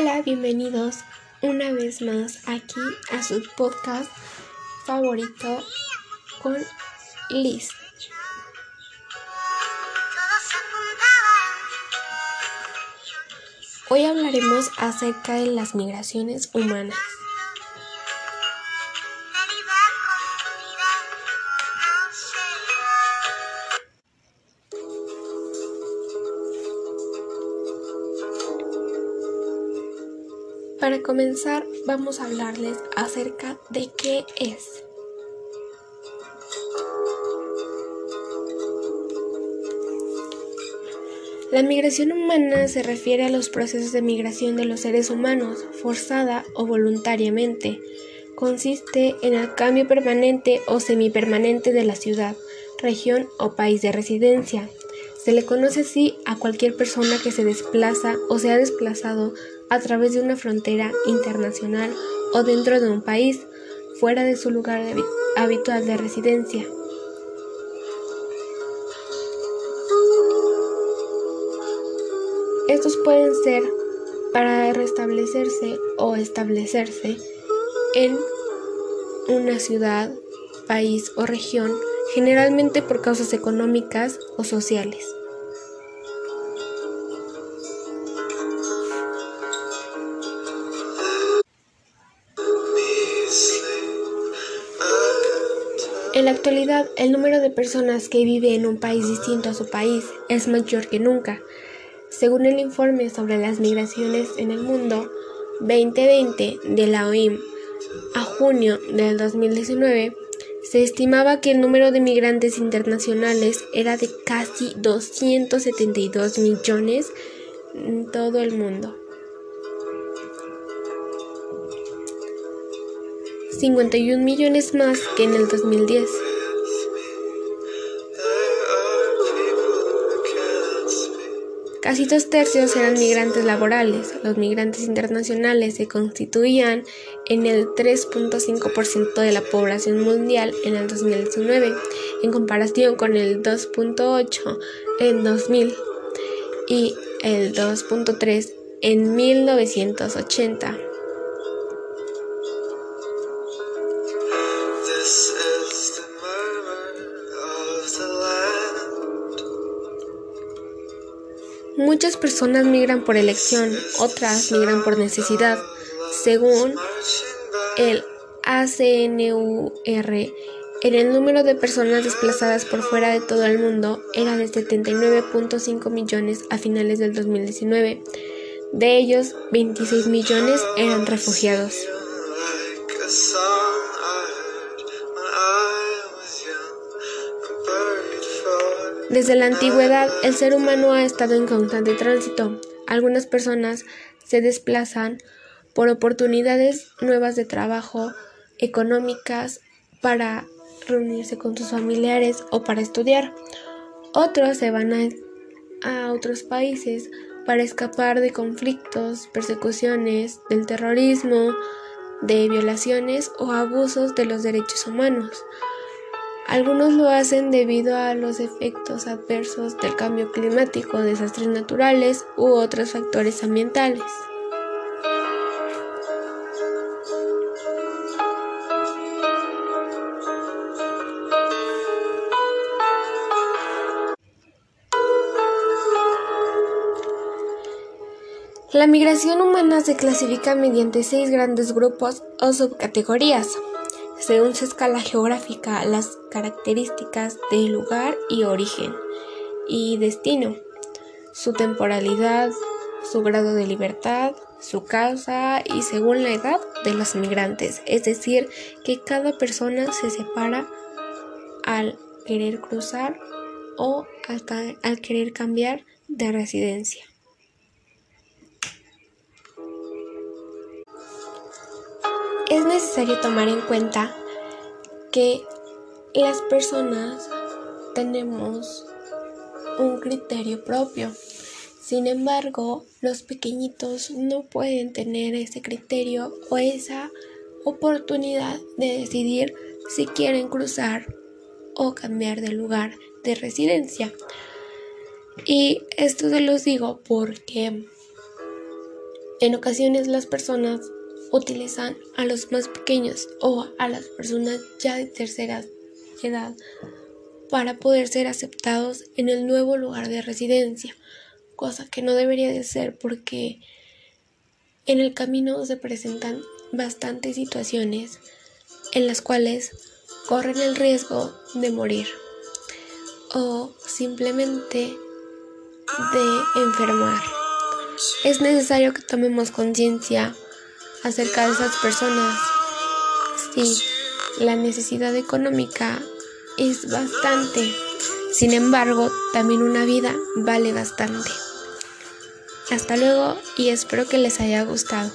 Hola, bienvenidos una vez más aquí a su podcast favorito con Liz. Hoy hablaremos acerca de las migraciones humanas. Para comenzar, vamos a hablarles acerca de qué es. La migración humana se refiere a los procesos de migración de los seres humanos, forzada o voluntariamente. Consiste en el cambio permanente o semipermanente de la ciudad, región o país de residencia. Se le conoce así a cualquier persona que se desplaza o se ha desplazado a través de una frontera internacional o dentro de un país, fuera de su lugar habitual de residencia. Estos pueden ser para restablecerse o establecerse en una ciudad, país o región, generalmente por causas económicas o sociales. En la actualidad, el número de personas que vive en un país distinto a su país es mayor que nunca. Según el informe sobre las migraciones en el mundo 2020 de la OIM a junio del 2019, se estimaba que el número de migrantes internacionales era de casi 272 millones en todo el mundo. 51 millones más que en el 2010. Casi dos tercios eran migrantes laborales. Los migrantes internacionales se constituían en el 3.5% de la población mundial en el 2019, en comparación con el 2.8% en 2000 y el 2.3% en 1980. Muchas personas migran por elección, otras migran por necesidad. Según el ACNUR, en el número de personas desplazadas por fuera de todo el mundo era de 79.5 millones a finales del 2019. De ellos, 26 millones eran refugiados. Desde la antigüedad, el ser humano ha estado en constante tránsito. Algunas personas se desplazan por oportunidades nuevas de trabajo, económicas, para reunirse con sus familiares o para estudiar. Otros se van a, otros países para escapar de conflictos, persecuciones, del terrorismo, de violaciones o abusos de los derechos humanos. Algunos lo hacen debido a los efectos adversos del cambio climático, desastres naturales u otros factores ambientales. La migración humana se clasifica mediante seis grandes grupos o subcategorías según su escala geográfica, las características del lugar y origen y destino, su temporalidad, su grado de libertad, su causa y según la edad de los migrantes, es decir, que cada persona se separa al querer cruzar o al querer cambiar de residencia. Es necesario tomar en cuenta que las personas tenemos un criterio propio. Sin embargo, los pequeñitos no pueden tener ese criterio o esa oportunidad de decidir si quieren cruzar o cambiar de lugar de residencia. Y esto se los digo porque En ocasiones las personas utilizan a los más pequeños o a las personas ya de tercera edad para poder ser aceptados en el nuevo lugar de residencia, cosa que no debería de ser porque en el camino se presentan bastantes situaciones en las cuales corren el riesgo de morir o simplemente de enfermar. Es necesario que tomemos conciencia acerca de esas personas. Sí, la necesidad económica es bastante. Sin embargo, también una vida vale bastante. Hasta luego y espero que les haya gustado.